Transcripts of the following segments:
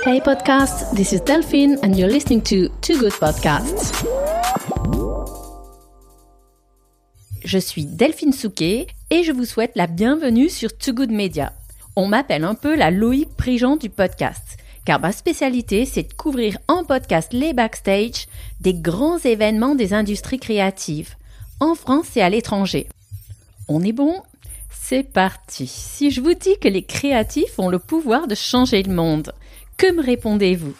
Hey podcast, this is Delphine and you're listening to Too Good Podcasts. Je suis Delphine Souquet et je vous souhaite la bienvenue sur Too Good Media. On m'appelle un peu la Loïc Prigent du podcast, car ma spécialité c'est de couvrir en podcast les backstage des grands événements des industries créatives, en France et à l'étranger. On est bon? C'est parti. Si je vous dis que les créatifs ont le pouvoir de changer le monde, que me répondez-vous?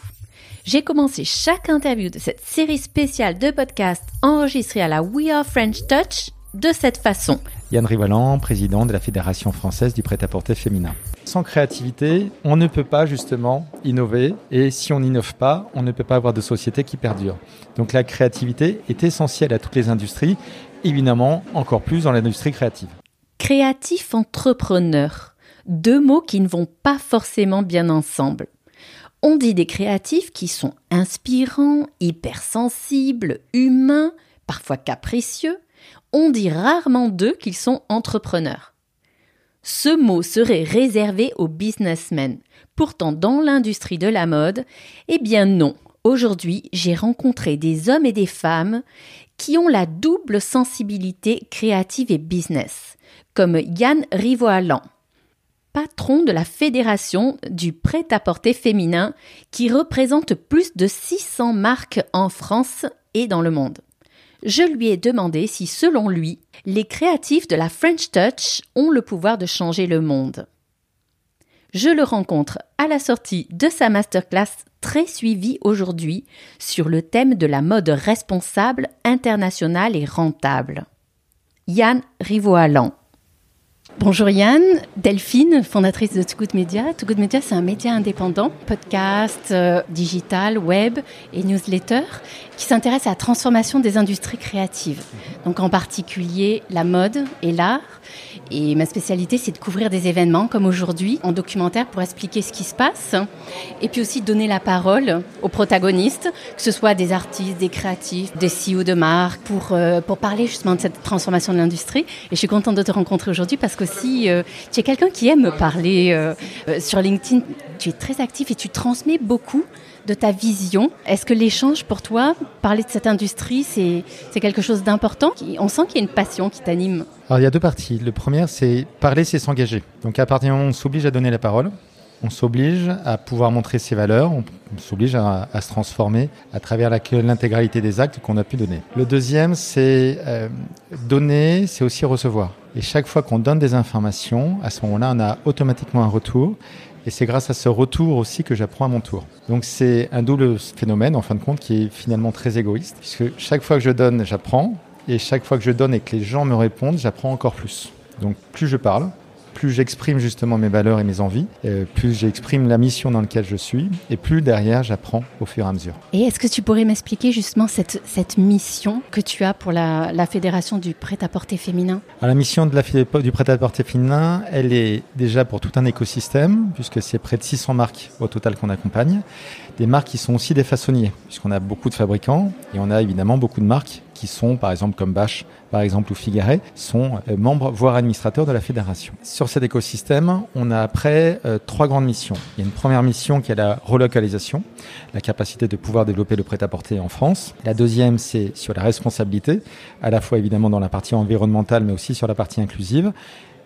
J'ai commencé chaque interview de cette série spéciale de podcasts enregistrée à la We Are French Touch de cette façon. Yann Rivalan, président de la Fédération française du prêt-à-porter féminin. Sans créativité, on ne peut pas justement innover et si on n'innove pas, on ne peut pas avoir de société qui perdure. Donc la créativité est essentielle à toutes les industries, évidemment encore plus dans l'industrie créative. Créatif entrepreneur, deux mots qui ne vont pas forcément bien ensemble. On dit des créatifs qui sont inspirants, hypersensibles, humains, parfois capricieux. On dit rarement d'eux qu'ils sont entrepreneurs. Ce mot serait réservé aux businessmen. Pourtant, dans l'industrie de la mode, eh bien non. Aujourd'hui, j'ai rencontré des hommes et des femmes qui ont la double sensibilité créative et business, comme Yann Rivoalan, patron de la Fédération du prêt-à-porter féminin qui représente plus de 600 marques en France et dans le monde. Je lui ai demandé si, selon lui, les créatifs de la French Touch ont le pouvoir de changer le monde. Je le rencontre à la sortie de sa masterclass très suivie aujourd'hui sur le thème de la mode responsable, internationale et rentable. Yann Rivoalan. Bonjour Yann, Delphine, fondatrice de Too Good Media. Too Good Media, c'est un média indépendant, podcast, euh, digital, web et newsletter, qui s'intéresse à la transformation des industries créatives. Donc en particulier la mode et l'art. Et ma spécialité, c'est de couvrir des événements comme aujourd'hui en documentaire pour expliquer ce qui se passe. Et puis aussi donner la parole aux protagonistes, que ce soit des artistes, des créatifs, des CEO de marque, pour, euh, pour parler justement de cette transformation de l'industrie. Et je suis contente de te rencontrer aujourd'hui parce que aussi, euh, tu es quelqu'un qui aime parler euh, sur LinkedIn. Tu es très actif et tu transmets beaucoup de ta vision. Est-ce que l'échange pour toi, parler de cette industrie, c'est quelque chose d'important? On sent qu'il y a une passion qui t'anime. Alors il y a deux parties. Le premier, c'est parler, c'est s'engager. Donc à partir du moment où on s'oblige à donner la parole, on s'oblige à pouvoir montrer ses valeurs, on s'oblige à, se transformer à travers l'intégralité des actes qu'on a pu donner. Le deuxième, c'est euh, donner, c'est aussi recevoir. Et chaque fois qu'on donne des informations, à ce moment-là, on a automatiquement un retour. Et c'est grâce à ce retour aussi que j'apprends à mon tour. Donc c'est un double phénomène, en fin de compte, qui est finalement très égoïste, puisque chaque fois que je donne, j'apprends, et chaque fois que je donne et que les gens me répondent, j'apprends encore plus. Donc plus je parle, plus j'exprime justement mes valeurs et mes envies, euh, plus j'exprime la mission dans laquelle je suis, et plus derrière j'apprends au fur et à mesure. Et est-ce que tu pourrais m'expliquer justement cette, cette mission que tu as pour la, la Fédération du prêt-à-porter féminin? La mission de la, du prêt-à-porter féminin, elle est déjà pour tout un écosystème, puisque c'est près de 600 marques au total qu'on accompagne. Des marques qui sont aussi des façonniers, puisqu'on a beaucoup de fabricants, et on a évidemment beaucoup de marques qui sont, par exemple, comme Bache, par exemple, ou Figaret, sont euh, membres, voire administrateurs de la fédération. Sur cet écosystème, on a après euh, trois grandes missions. Il y a une première mission qui est la relocalisation, la capacité de pouvoir développer le prêt-à-porter en France. La deuxième, c'est sur la responsabilité, à la fois évidemment dans la partie environnementale, mais aussi sur la partie inclusive.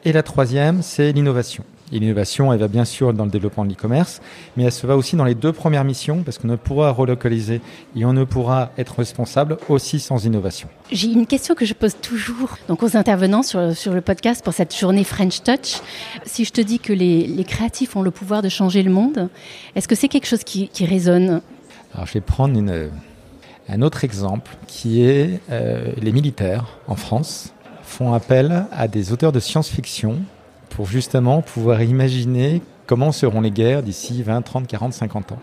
Et la troisième, c'est l'innovation. Et l'innovation, elle va bien sûr dans le développement de l'e-commerce, mais elle se va aussi dans les deux premières missions parce qu'on ne pourra relocaliser et on ne pourra être responsable aussi sans innovation. J'ai une question que je pose toujours donc aux intervenants sur, sur le podcast pour cette journée French Touch. Si je te dis que les, les créatifs ont le pouvoir de changer le monde, est-ce que c'est quelque chose qui, qui résonne? Alors je vais prendre une, un autre exemple qui est euh, les militaires en France font appel à des auteurs de science-fiction pour justement pouvoir imaginer comment seront les guerres d'ici 20, 30, 40, 50 ans.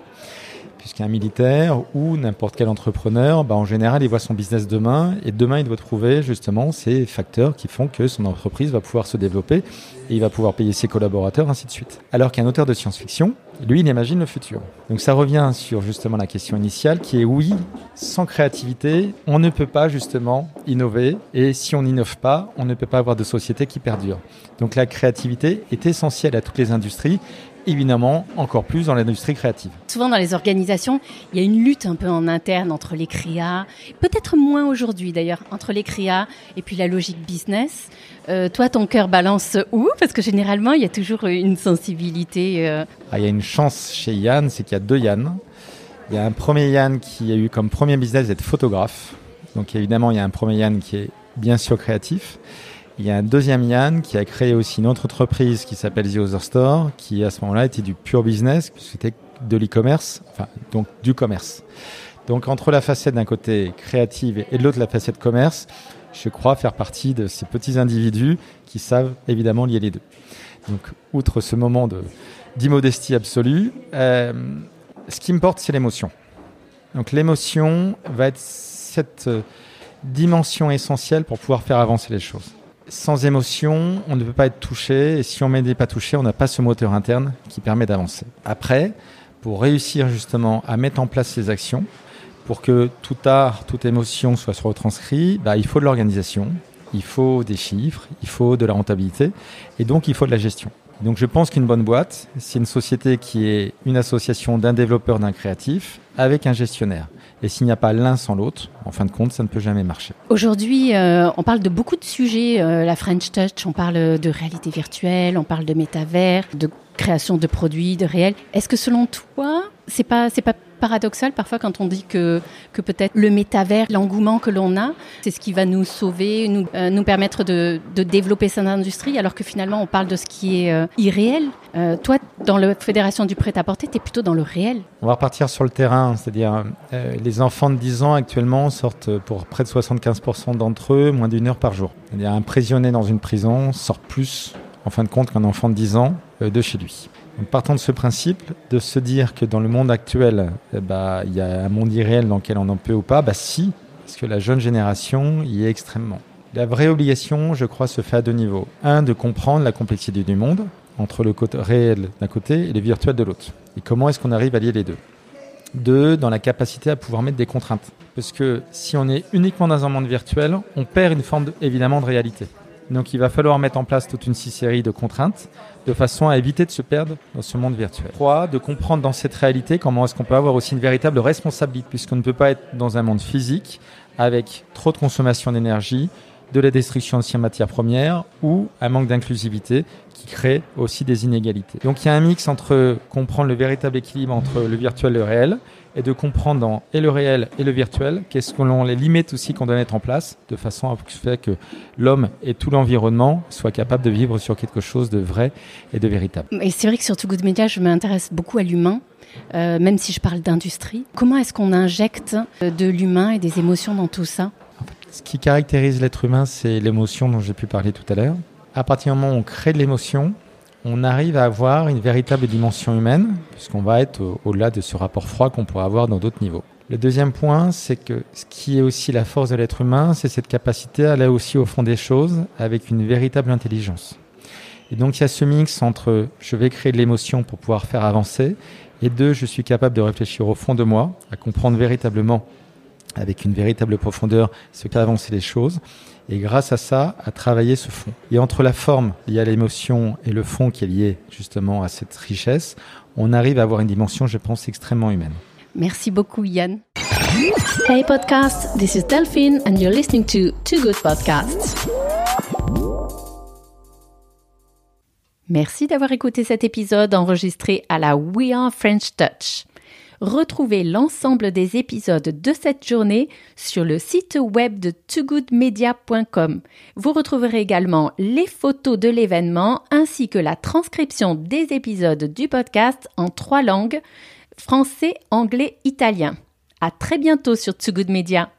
Puisqu'un militaire ou n'importe quel entrepreneur, bah, en général, il voit son business demain et demain, il doit trouver justement ces facteurs qui font que son entreprise va pouvoir se développer et il va pouvoir payer ses collaborateurs, ainsi de suite. Alors qu'un auteur de science-fiction, lui, il imagine le futur. Donc ça revient sur justement la question initiale qui est oui, sans créativité, on ne peut pas justement innover et si on n'innove pas, on ne peut pas avoir de société qui perdure. Donc la créativité est essentielle à toutes les industries, évidemment encore plus dans l'industrie créative. Souvent dans les organisations, il y a une lutte un peu en interne entre les créas, peut-être moins aujourd'hui d'ailleurs, entre les créas et puis la logique business. Euh, toi, ton cœur balance où? Parce que généralement, il y a toujours une sensibilité. Euh. Ah, il y a une chance chez Yann, c'est qu'il y a deux Yann. Il y a un premier Yann qui a eu comme premier business d'être photographe. Donc évidemment, il y a un premier Yann qui est bien sûr créatif. Il y a un deuxième Yann qui a créé aussi une autre entreprise qui s'appelle The Other Store, qui à ce moment-là était du pure business, c'était de l'e-commerce, enfin donc du commerce. Donc entre la facette d'un côté créative et de l'autre la facette commerce, je crois faire partie de ces petits individus qui savent évidemment lier les deux. Donc outre ce moment de d'immodestie absolue, euh, ce qui me porte c'est l'émotion. Donc l'émotion va être cette euh, dimension essentielle pour pouvoir faire avancer les choses sans émotion, on ne peut pas être touché. Et si on n'est pas touché, on n'a pas ce moteur interne qui permet d'avancer. Après, pour réussir justement à mettre en place ces actions, pour que tout art, toute émotion soit retranscrit, bah, il faut de l'organisation, il faut des chiffres, il faut de la rentabilité, et donc il faut de la gestion. Donc je pense qu'une bonne boîte, c'est une société qui est une association d'un développeur, d'un créatif, avec un gestionnaire. Et s'il n'y a pas l'un sans l'autre, en fin de compte, ça ne peut jamais marcher. Aujourd'hui, euh, on parle de beaucoup de sujets. Euh, la French Touch, on parle de réalité virtuelle, on parle de métavers, de création de produits, de réel. Est-ce que selon toi, c'est pas c'est pas paradoxal parfois quand on dit que, que peut-être le métavers, l'engouement que l'on a, c'est ce qui va nous sauver, nous, euh, nous permettre de, de, développer cette industrie, alors que finalement on parle de ce qui est euh, irréel. Euh, toi, dans la Fédération du prêt-à-porter, tu es plutôt dans le réel. On va repartir sur le terrain, c'est-à-dire les enfants de 10 ans actuellement sortent pour près de 75% d'entre eux moins d'une heure par jour. C'est-à-dire un prisonnier dans une prison sort plus en fin de compte qu'un enfant de 10 ans de chez lui. Donc, partant de ce principe, de se dire que dans le monde actuel, eh bah, il y a un monde irréel dans lequel on en peut ou pas, bah si, parce que la jeune génération y est extrêmement. La vraie obligation, je crois, se fait à deux niveaux. Un, de comprendre la complexité du monde, entre le côté réel d'un côté et le virtuel de l'autre. Et comment est-ce qu'on arrive à lier les deux? Deux, dans la capacité à pouvoir mettre des contraintes. Parce que si on est uniquement dans un monde virtuel, on perd une forme évidemment de réalité. Donc il va falloir mettre en place toute une série de contraintes de façon à éviter de se perdre dans ce monde virtuel. Trois, de comprendre dans cette réalité comment est-ce qu'on peut avoir aussi une véritable responsabilité puisqu'on ne peut pas être dans un monde physique avec trop de consommation d'énergie, de la destruction de ces matières premières ou un manque d'inclusivité qui crée aussi des inégalités. Donc il y a un mix entre comprendre le véritable équilibre entre le virtuel et le réel et de comprendre dans et le réel et le virtuel qu'est-ce que l'on les limites aussi qu'on doit mettre en place de façon à ce que l'homme et tout l'environnement soient capables de vivre sur quelque chose de vrai et de véritable. Et c'est vrai que sur Too Good Media, je m'intéresse beaucoup à l'humain. Euh, même si je parle d'industrie, comment est-ce qu'on injecte euh, de l'humain et des émotions dans tout ça? Ce qui caractérise l'être humain, c'est l'émotion dont j'ai pu parler tout à l'heure. À partir du moment où on crée de l'émotion, on arrive à avoir une véritable dimension humaine, puisqu'on va être au-delà de ce rapport froid qu'on pourrait avoir dans d'autres niveaux. Le deuxième point, c'est que ce qui est aussi la force de l'être humain, c'est cette capacité à aller aussi au fond des choses avec une véritable intelligence. Et donc il y a ce mix entre je vais créer de l'émotion pour pouvoir faire avancer, et deux, je suis capable de réfléchir au fond de moi, à comprendre véritablement avec une véritable profondeur ce qu'a avancé les choses et grâce à ça, à travailler ce fond. Et entre la forme liée à l'émotion et le fond qui est lié justement à cette richesse, on arrive à avoir une dimension, je pense, extrêmement humaine. Merci beaucoup, Yann. Hey podcast, this is Delphine and you're listening to Two Good Podcasts. Merci d'avoir écouté cet épisode enregistré à la We Are French Touch. Retrouvez l'ensemble des épisodes de cette journée sur le site web de togoodmedia.com. Vous retrouverez également les photos de l'événement ainsi que la transcription des épisodes du podcast en trois langues, français, anglais, italien. À très bientôt sur Too Good Media.